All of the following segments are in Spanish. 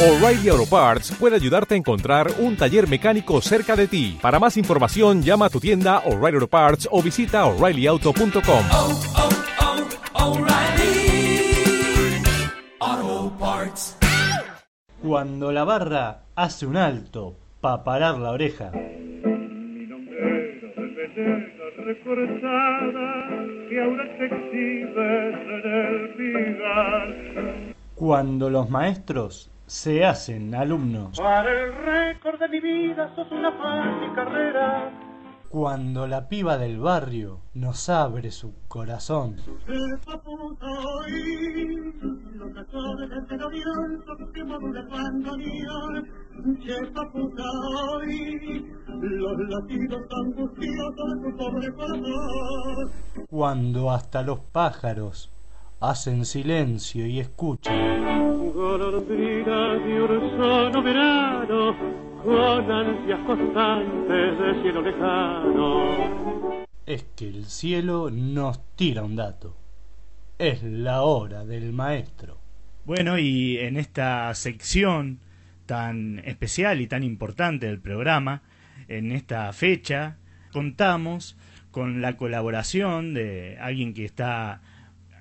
O'Reilly Auto Parts puede ayudarte a encontrar un taller mecánico cerca de ti. Para más información, llama a tu tienda O'Reilly Auto Parts o visita oreillyauto.com. oh, oh, Parts. Cuando la barra hace un alto para parar la oreja. Mi nombre era de venena reforzada que ahora te exhibes en el pilar. Cuando los maestros se hacen alumnos. Para el récord de mi vida sos una fácil carrera. Cuando la piba del barrio nos abre su corazón. Hoy, los actores del terrorismo que modulan bandoneón. Esa puta hoy, los latidos angustiosos de tu pobre corazón. Cuando hasta los pájaros hacen silencio y escuchan. Golondrinas de un solo verano, con ansias constantes de cielo lejano. Es que el cielo nos tira un dato. Es la hora del maestro. Bueno, y en esta sección tan especial y tan importante del programa, en esta fecha, contamos con la colaboración de alguien que está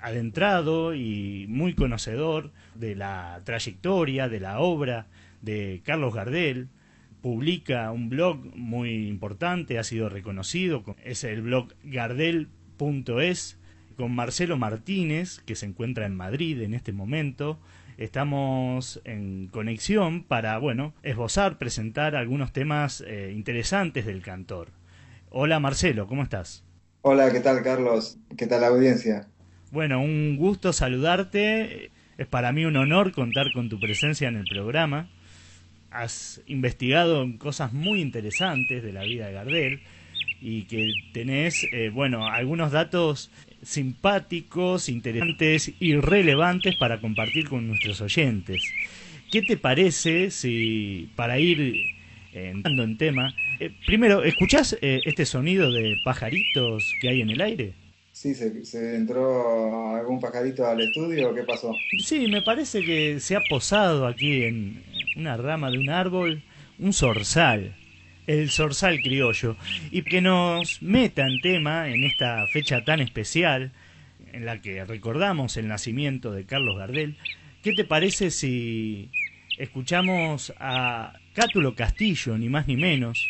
adentrado y muy conocedor de la trayectoria, de la obra de Carlos Gardel. Publica un blog muy importante, ha sido reconocido, es el blog gardel.es, con Marcelo Martínez, que se encuentra en Madrid en este momento. Estamos en conexión para, bueno, esbozar, presentar algunos temas eh, interesantes del cantor. Hola Marcelo, ¿cómo estás? Hola, ¿qué tal Carlos? ¿Qué tal la audiencia? Bueno, un gusto saludarte. Es para mí un honor contar con tu presencia en el programa. Has investigado cosas muy interesantes de la vida de Gardel y que tenés, eh, bueno, algunos datos simpáticos, interesantes y relevantes para compartir con nuestros oyentes. ¿Qué te parece si, para ir eh, entrando en tema, eh, primero, ¿escuchás eh, este sonido de pajaritos que hay en el aire? Sí, ¿se, entró algún pajarito al estudio qué pasó? Sí, me parece que se ha posado aquí en una rama de un árbol un zorzal, el zorzal criollo, y que nos meta en tema en esta fecha tan especial en la que recordamos el nacimiento de Carlos Gardel. ¿Qué te parece si escuchamos a Cátulo Castillo, ni más ni menos,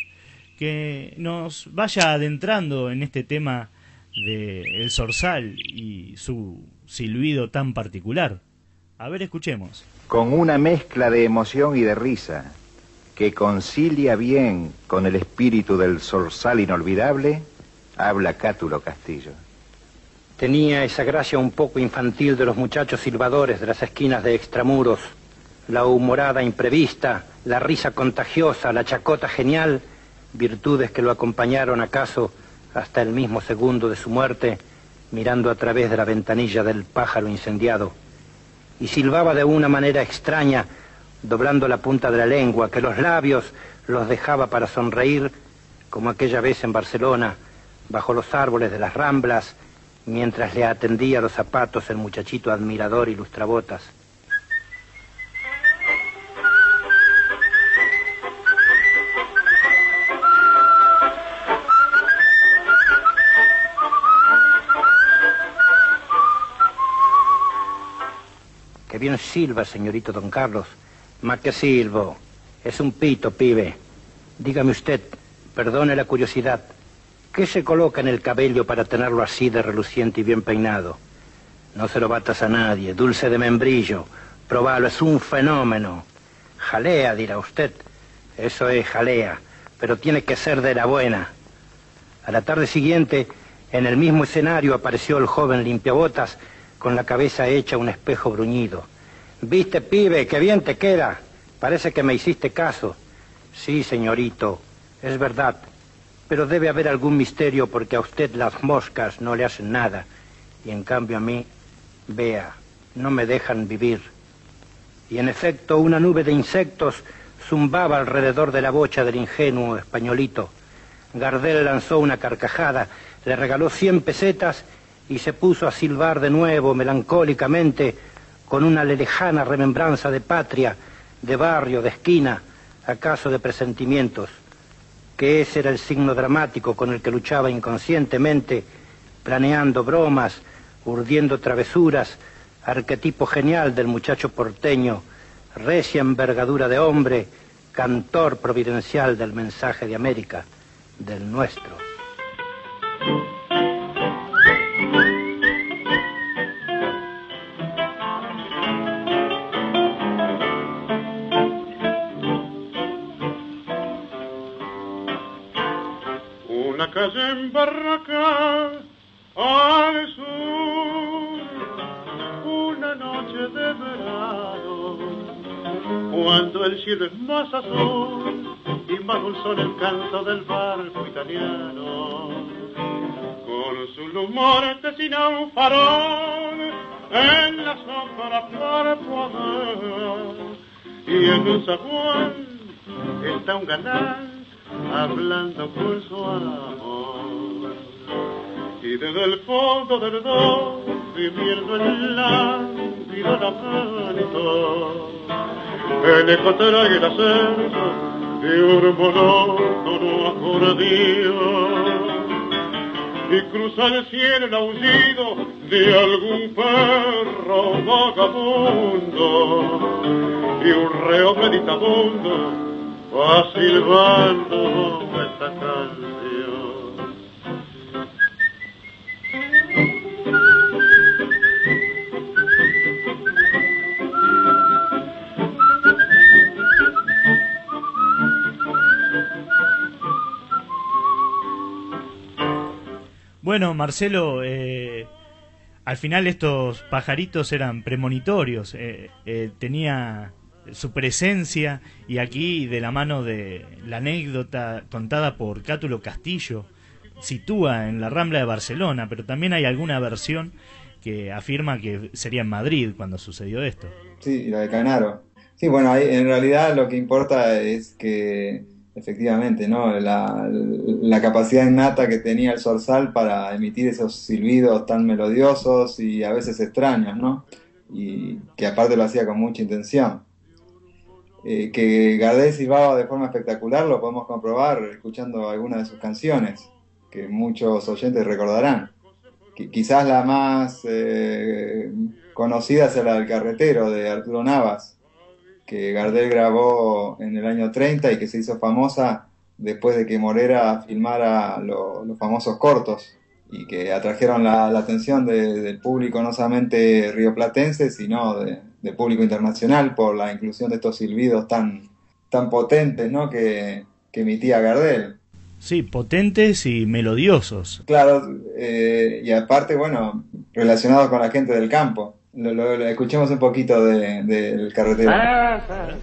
que nos vaya adentrando en este tema de el zorzal y su silbido tan particular? A ver, escuchemos. con una mezcla de emoción y de risa que concilia bien con el espíritu del zorzal inolvidable, habla Cátulo Castillo. Tenía esa gracia un poco infantil de los muchachos silbadores de las esquinas de extramuros, la humorada imprevista, la risa contagiosa, la chacota genial, virtudes que lo acompañaron acaso hasta el mismo segundo de su muerte, mirando a través de la ventanilla del pájaro incendiado. Y silbaba de una manera extraña, doblando la punta de la lengua, que los labios los dejaba para sonreír, como aquella vez en Barcelona, bajo los árboles de las Ramblas, mientras le atendía los zapatos el muchachito admirador y lustrabotas. Silba, señorito don Carlos. Más que silbo. Es un pito, pibe. Dígame usted, perdone la curiosidad, ¿qué se coloca en el cabello para tenerlo así de reluciente y bien peinado? No se lo batas a nadie, dulce de membrillo. Probalo, es un fenómeno. Jalea, dirá usted. Eso es jalea, pero tiene que ser de la buena. A la tarde siguiente, en el mismo escenario apareció el joven limpiabotas con la cabeza hecha un espejo bruñido. ¿Viste, pibe, qué bien te queda? Parece que me hiciste caso. Sí, señorito, es verdad. Pero debe haber algún misterio porque a usted las moscas no le hacen nada. Y en cambio a mí, vea, no me dejan vivir. Y en efecto, una nube de insectos zumbaba alrededor de la bocha del ingenuo españolito. Gardel lanzó una carcajada, le regaló cien pesetas y se puso a silbar de nuevo melancólicamente con una lejana remembranza de patria, de barrio, de esquina, acaso de presentimientos, que ese era el signo dramático con el que luchaba inconscientemente, planeando bromas, urdiendo travesuras, arquetipo genial del muchacho porteño, recia envergadura de hombre, cantor providencial del mensaje de América, del nuestro. En Barraca al sur, una noche de verano, cuando el cielo es más azul y más dulzón el canto del barco italiano, con su lumor tesina un farol en la sombra cuerpo a ver, y en un zaguán está un galán hablando con su amor. Y desde el fondo del dos, viviendo el lánguido lamento, el eco trae el acento de un monótono acordeón. Y cruza el cielo el aullido de algún perro vagabundo y un reo meditabundo va silbando esta canción. Bueno, Marcelo, eh, al final estos pajaritos eran premonitorios, eh, eh, tenía su presencia y aquí de la mano de la anécdota contada por Cátulo Castillo sitúa en la Rambla de Barcelona, pero también hay alguna versión que afirma que sería en Madrid cuando sucedió esto. Sí, la de Canaro. Sí, bueno, en realidad lo que importa es que efectivamente, ¿no? La, la capacidad innata que tenía el zorzal para emitir esos silbidos tan melodiosos y a veces extraños, ¿no? Y que aparte lo hacía con mucha intención. Eh, que Gardel silbaba de forma espectacular lo podemos comprobar escuchando algunas de sus canciones, que muchos oyentes recordarán. Qui- quizás la más eh, conocida es la del carretero de Arturo Navas, que Gardel grabó en el año 30 y que se hizo famosa después de que Morera filmara lo- los famosos cortos y que atrajeron la, la atención de- del público no solamente rioplatense, sino de, de público internacional por la inclusión de estos silbidos tan, tan potentes ¿no? que, que emitía Gardel. Sí, potentes y melodiosos. Claro, eh, y aparte, bueno, relacionados con la gente del campo. Lo, lo- escuchemos un poquito de- del carretero. La, la.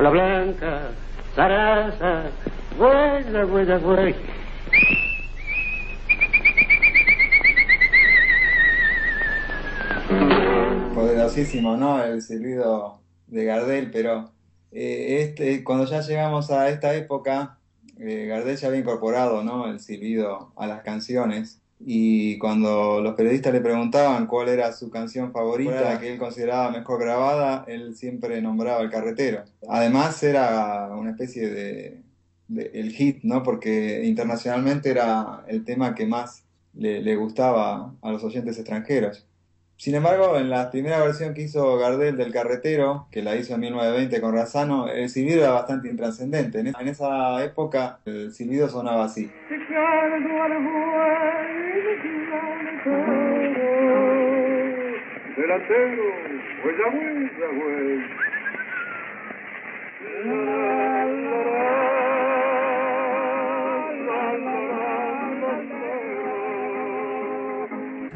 La, zaraza, güey, güey, güey. Poderosísimo, ¿no? El silbido de Gardel, pero eh, este, cuando ya llegamos a esta época, eh, Gardel ya había incorporado, ¿no? El silbido a las canciones. Y cuando los periodistas le preguntaban cuál era su canción favorita, que él consideraba mejor grabada, él siempre nombraba El Carretero. Además era una especie de, de- el hit, ¿no? Porque internacionalmente era el tema que más le, le gustaba a los oyentes extranjeros. Sin embargo, en la primera versión que hizo Gardel del Carretero, que la hizo en 1920 con Razano, el silbido era bastante intrascendente. En esa, época el silbido sonaba así.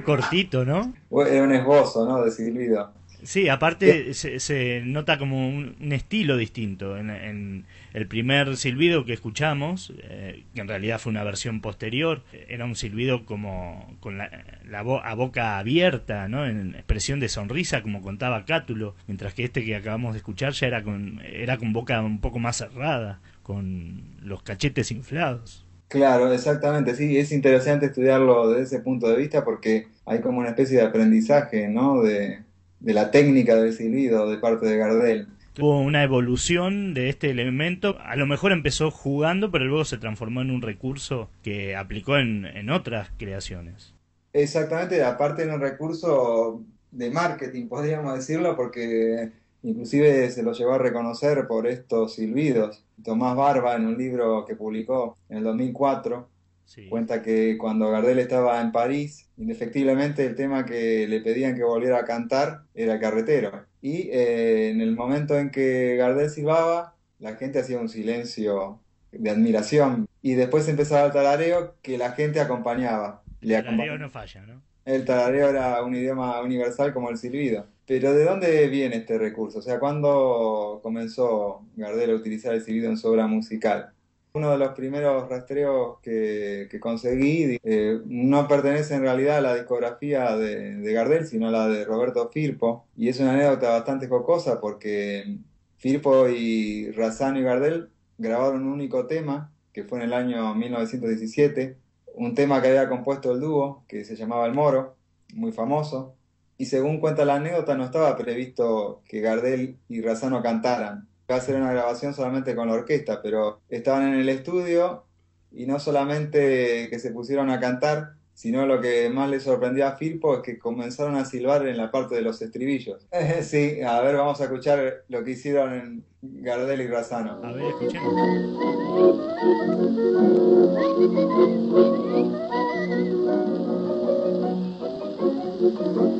Cortito, ¿no? Era un esbozo, ¿no? De silbido. Sí, aparte se, se nota como un, un estilo distinto. En, en el primer silbido que escuchamos, eh, que en realidad fue una versión posterior, era un silbido como con la, la bo- a boca abierta, ¿no? En expresión de sonrisa, como contaba Cátulo, mientras que este que acabamos de escuchar ya era con, era con boca un poco más cerrada, con los cachetes inflados. Claro, exactamente, sí, es interesante estudiarlo desde ese punto de vista porque hay como una especie de aprendizaje, ¿no? De, de la técnica del silbido de parte de Gardel. Tuvo una evolución de este elemento. A lo mejor empezó jugando, pero luego se transformó en un recurso que aplicó en, en otras creaciones. Exactamente, aparte de un recurso de marketing, podríamos decirlo, porque inclusive se lo llevó a reconocer por estos silbidos. Tomás Barba, en un libro que publicó en el 2004, Sí. cuenta que cuando Gardel estaba en París, indefectiblemente el tema que le pedían que volviera a cantar era Carretero. Y eh, en el momento en que Gardel silbaba, la gente hacía un silencio de admiración. Y después empezaba el tarareo que la gente acompañaba. Le El acompa- no falla, ¿no? el tarareo era un idioma universal como el silbido. Pero ¿de dónde viene este recurso? O sea, ¿cuándo comenzó Gardel a utilizar el silbido en su obra musical? Uno de los primeros rastreos que, que conseguí eh, no pertenece en realidad a la discografía de, de Gardel, sino a la de Roberto Firpo. Y es una anécdota bastante jocosa porque Firpo y Razzano y Gardel grabaron un único tema, que fue en el año 1917, un tema que había compuesto el dúo, que se llamaba El Moro, muy famoso. Y según cuenta la anécdota, no estaba previsto que Gardel y Razzano cantaran. Iba a ser una grabación solamente con la orquesta, pero estaban en el estudio y no solamente que se pusieron a cantar, sino lo que más le sorprendió a Firpo es que comenzaron a silbar en la parte de los estribillos. sí, a ver, vamos a escuchar lo que hicieron en Gardel y Razzano. A ver, escuchemos.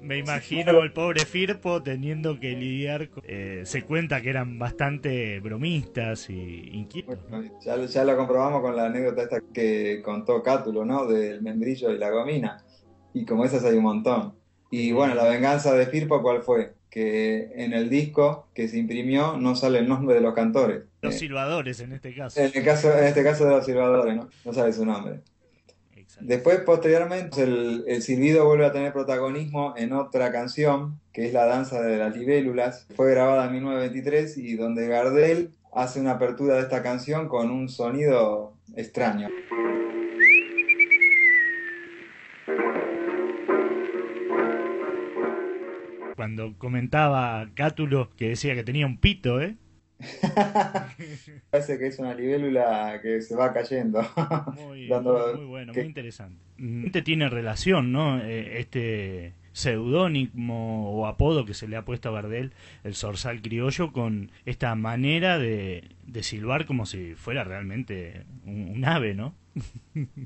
Me imagino el pobre Firpo teniendo que lidiar con... eh, se cuenta que eran bastante bromistas y inquietos. Ya, ya lo comprobamos con la anécdota esta que contó Cátulo, ¿no? Del membrillo y la gomina. Y como esas hay un montón. Y bueno, la venganza de Firpo, ¿cuál fue? Que en el disco que se imprimió no sale el nombre de los cantores. Los Eh, silbadores en este caso. en, el caso, en este caso de los silbadores, ¿no? No sale su nombre. Exacto. Después, posteriormente, el, el silbido vuelve a tener protagonismo en otra canción, que es La Danza de las Libélulas. Fue grabada en 1923 y donde Gardel hace una apertura de esta canción con un sonido extraño. Cuando comentaba Cátulo que decía que tenía un pito, ¿eh? Parece que es una libélula que se va cayendo. Muy, Dando- muy bueno, que- muy interesante. Este tiene relación, ¿no? Eh, Este seudónimo o apodo que se le ha puesto a Gardel, el zorzal criollo, con esta manera de, silbar como si fuera realmente un, ave, ¿no?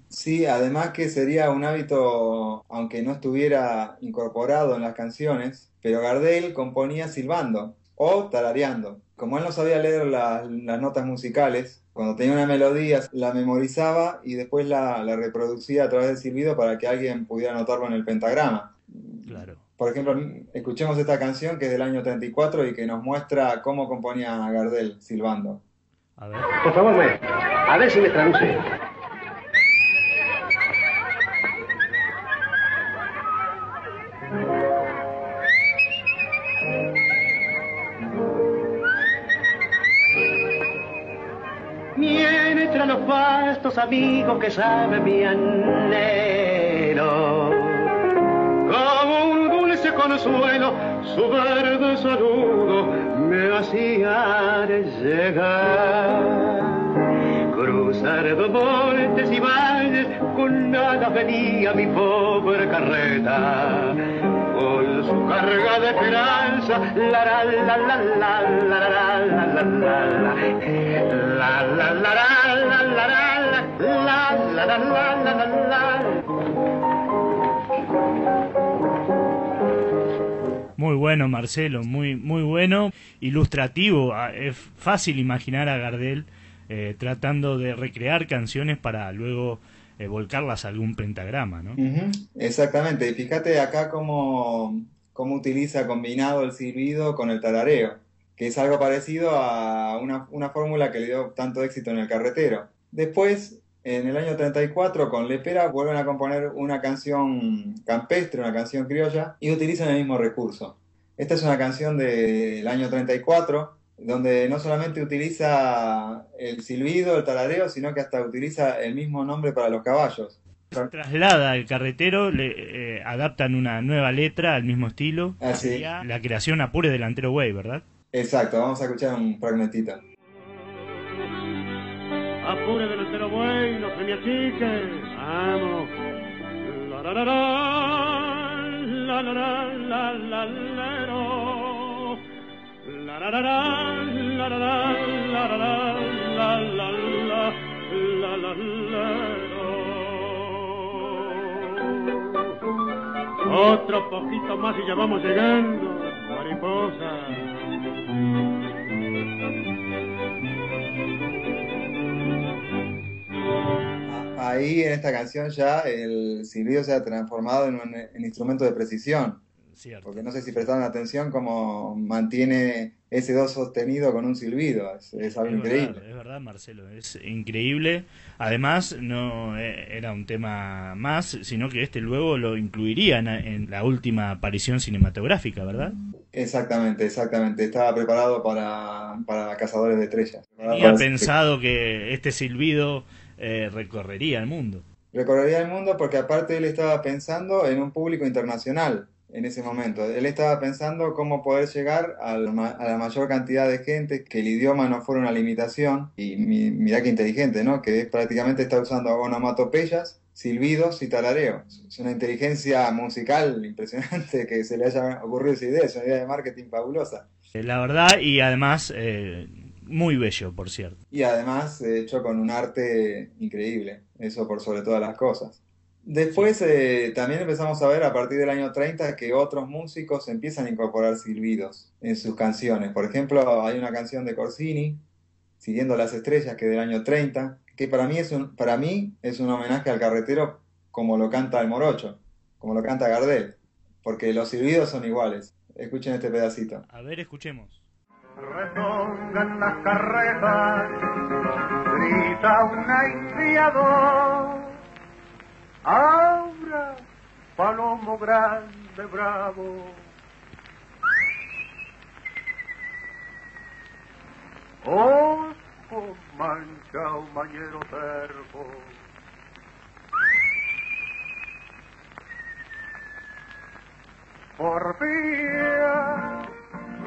Sí, además que sería un hábito, aunque no estuviera incorporado en las canciones, pero Gardel componía silbando o tarareando. Como él no sabía leer la- las notas musicales, cuando tenía una melodía la memorizaba y después la, la reproducía a través del silbido para que alguien pudiera notarlo en el pentagrama. Claro. Por ejemplo, escuchemos esta canción que es del año 34 y que nos muestra cómo componía Gardel silbando. A ver. Por favor, maestro, a ver si me traduce. Mientras los vastos amigos que sabe mi anhelo, consuelo, su verde saludo me hacía llegar. Cruzar montes y valles, con nada venía mi pobre carreta. Con su carga de esperanza, la la la la la la la la la la la la la la Muy bueno, Marcelo, muy, muy bueno, ilustrativo. Ah, Es fácil imaginar a Gardel eh, tratando de recrear canciones para luego eh, volcarlas a algún pentagrama, ¿no? Exactamente, y fíjate acá cómo, cómo utiliza combinado el silbido con el tarareo, que es algo parecido a una, una fórmula que le dio tanto éxito en el carretero. Después, en el año 34, con Lepera vuelven a componer una canción campestre, una canción criolla, y utilizan el mismo recurso. Esta es una canción del año 34, donde no solamente utiliza el silbido, el tarareo, sino que hasta utiliza el mismo nombre para los caballos. Traslada al carretero, le eh, adaptan una nueva letra al mismo estilo. Ah, sí. Sería la creación a pure delantero güey, ¿verdad? Exacto, vamos a escuchar un fragmentito. Apure delantero buey, no se me achique. Vamos. La la la la, la la la la la Otro poquito más y ya vamos llegando, mariposa. Ahí en esta canción ya el silbido se ha transformado en un en instrumento de precisión, Cierto. porque no sé si prestaron atención cómo mantiene ese do sostenido con un silbido, es, es algo Es increíble. verdad, es verdad, Marcelo, es increíble. Además, no eh, era un tema más, sino que este luego lo incluiría en, en la última aparición cinematográfica, ¿verdad? Exactamente, exactamente, estaba preparado para, para Cazadores de Estrellas. Para- pensado que este silbido eh, recorrería el mundo. Recorrería el mundo porque aparte él estaba pensando en un público internacional en ese momento. Él estaba pensando cómo poder llegar a la, mayor cantidad de gente, que el idioma no fuera una limitación. Y mi- mirá qué inteligente, ¿no? Que prácticamente está usando onomatopeyas, silbidos y tarareo. Es una inteligencia musical impresionante que se le haya ocurrido esa idea. Es una idea de marketing fabulosa. Eh, La verdad, y además, eh, muy bello, por cierto. Y además eh, hecho con un arte increíble, eso por sobre todas las cosas. Después eh, también empezamos a ver a partir del año 30 que otros músicos empiezan a incorporar silbidos en sus canciones. Por ejemplo, hay una canción de Corsini, Siguiendo las Estrellas, que es del año 30, que para mí es un, para mí es un homenaje al carretero como lo canta el Morocho, como lo canta Gardel, porque los silbidos son iguales. Escuchen este pedacito. A ver, escuchemos. Rezongan las carretas, grita una ¡Abra, palomo grande, bravo! Osco, manchao, mañero cerco. Por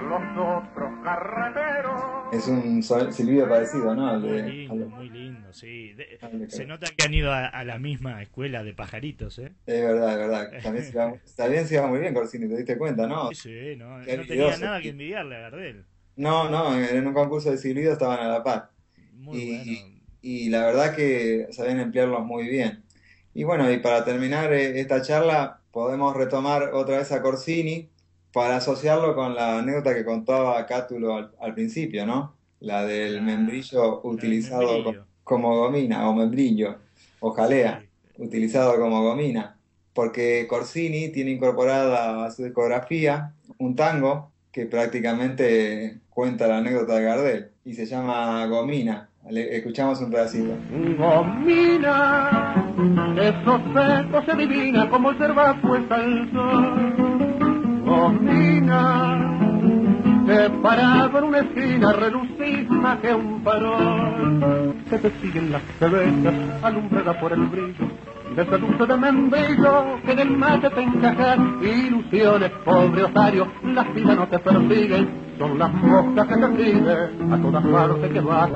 los otros carreteros. Es un silbido parecido, ¿no? Al Muy lindo, al muy lindo, sí. De- al de- se nota que han ido a, a la misma escuela de pajaritos, ¿eh? Es verdad, es verdad. También se va, también se va muy bien Corsini, te diste cuenta, ¿no? Sí, sí, no, Qué no tenía nada que envidiarle a Gardel. No, no, en un concurso de silbido estaban a la par. Muy Y, bueno. y la verdad que sabían emplearlos muy bien. Y bueno, y para terminar eh, esta charla, podemos retomar otra vez a Corsini para asociarlo con la anécdota que contaba Cátulo al, al principio, ¿no? La del membrillo utilizado membrillo. como gomina, o membrillo, o jalea. Sí. utilizado como gomina, porque Corsini tiene incorporada a su discografía un tango que prácticamente cuenta la anécdota de Gardel y se llama Gomina. Le- escuchamos un pedacito. Gomina, esos secos se adivina como puesta el sol. Gomina, que parado en una esquina relucís más que un farol. Se te siguen las cervezas alumbrada por el brillo de ese dulce de membrillo que en el mate te encaja. Ilusiones, pobre otario, las vidas no te persiguen, son las moscas que te siguen a todas partes que vas.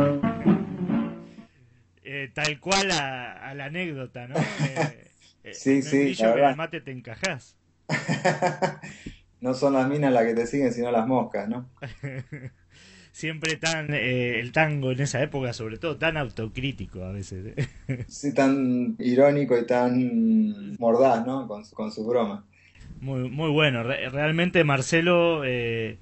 Eh, tal cual a, a la anécdota, ¿no? Eh, eh, Sí, sí, la que en verdad. el mate te encajás. No son las minas las que te siguen, sino las moscas, ¿no? Siempre tan, eh, el tango en esa época, sobre todo, tan autocrítico a veces. ¿eh? Sí, tan irónico y tan mordaz, ¿no? Con su, con su broma. Muy, muy bueno. realmente, Marcelo, eh,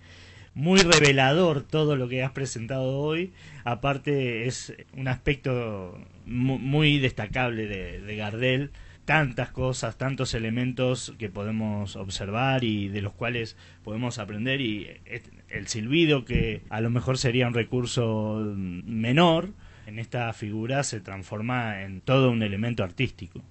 muy revelador todo lo que has presentado hoy. Aparte, es un aspecto muy, destacable de, Gardel. Tantas cosas, tantos elementos que podemos observar y de los cuales podemos aprender. Y el silbido, que a lo mejor sería un recurso menor, en esta figura se transforma en todo un elemento artístico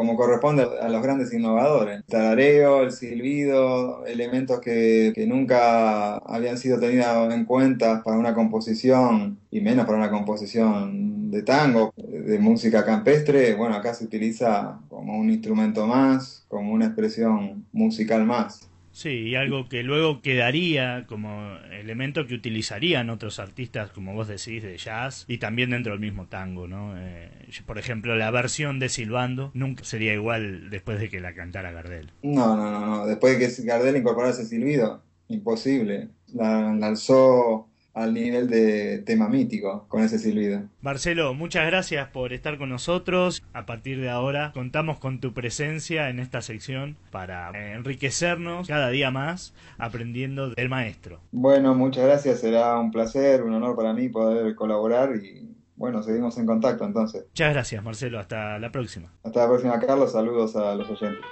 como corresponde a los grandes innovadores. El tarareo, el silbido, elementos que, nunca habían sido tenidos en cuenta para una composición, y menos para una composición de tango, de música campestre, bueno, acá se utiliza como un instrumento más, como una expresión musical más. Sí, y algo que luego quedaría como elemento que utilizarían otros artistas, como vos decís, de jazz y también dentro del mismo tango, ¿no? Eh, por ejemplo, la versión de Silbando nunca sería igual después de que la cantara Gardel. No, no, no, no. Después de que Gardel incorporara ese silbido, imposible. La lanzó al nivel de tema mítico con ese silbido. Marcelo, muchas gracias por estar con nosotros. A partir de ahora contamos con tu presencia en esta sección para enriquecernos cada día más aprendiendo del maestro. Bueno, muchas gracias, será un placer, un honor para mí poder colaborar y bueno, seguimos en contacto entonces. Muchas gracias Marcelo, hasta la próxima. Hasta la próxima Carlos, saludos a los oyentes.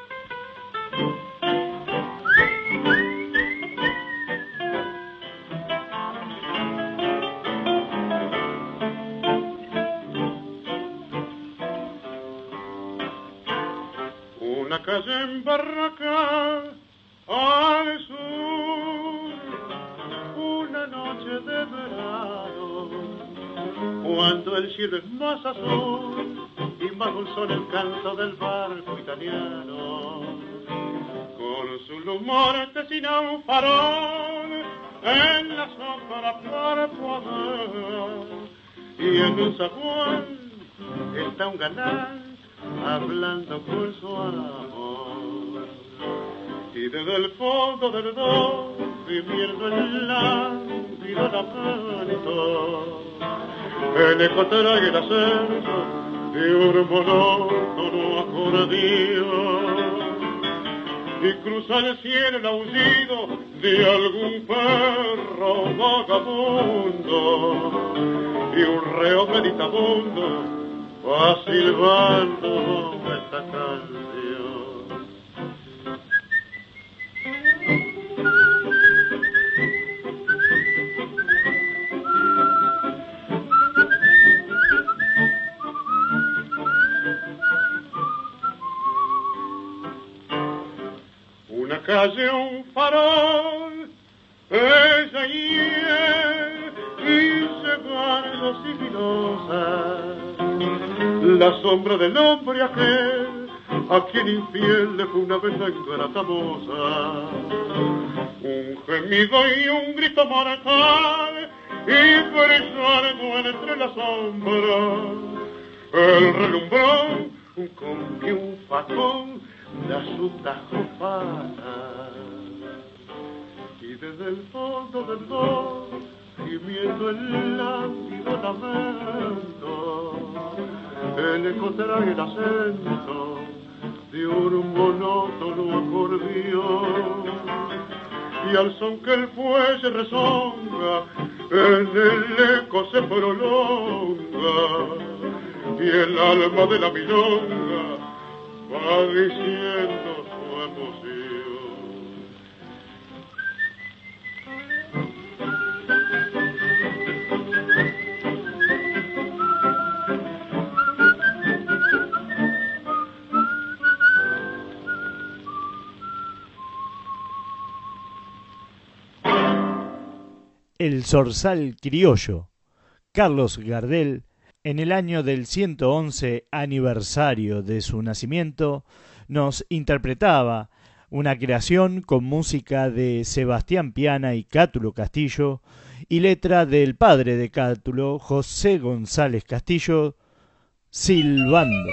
Calle en Barraca al sur, una noche de verano, cuando el cielo es más azul y más dulzón el canto del barco italiano, con su lumor tesina un farol en la sombra para poder, y en un zaguán está un galán hablando con su amor. Y desde el fondo del do, viviendo el lánguido lamento, el eco trae el acento de un monótono acordeón. Y cruza el cielo el aullido de algún perro vagabundo y un reo meditabundo va silbando sombra del hombre aquel a quien infiel le fue una vez la ingrata. Un gemido y un grito mortal y brillando entre la sombra el relumbrón con que un facón da su tajo y desde el fondo del dos gimiendo el lánguido lamento el eco trae el acento de un monótono acordeón. Y al son que el fuelle resonga en el eco se prolonga y el alma de la milonga va diciendo su emoción el zorzal criollo. Carlos Gardel, en el año del 111 aniversario de su nacimiento, nos interpretaba una creación con música de Sebastián Piana y Cátulo Castillo y letra del padre de Cátulo, José González Castillo, silbando.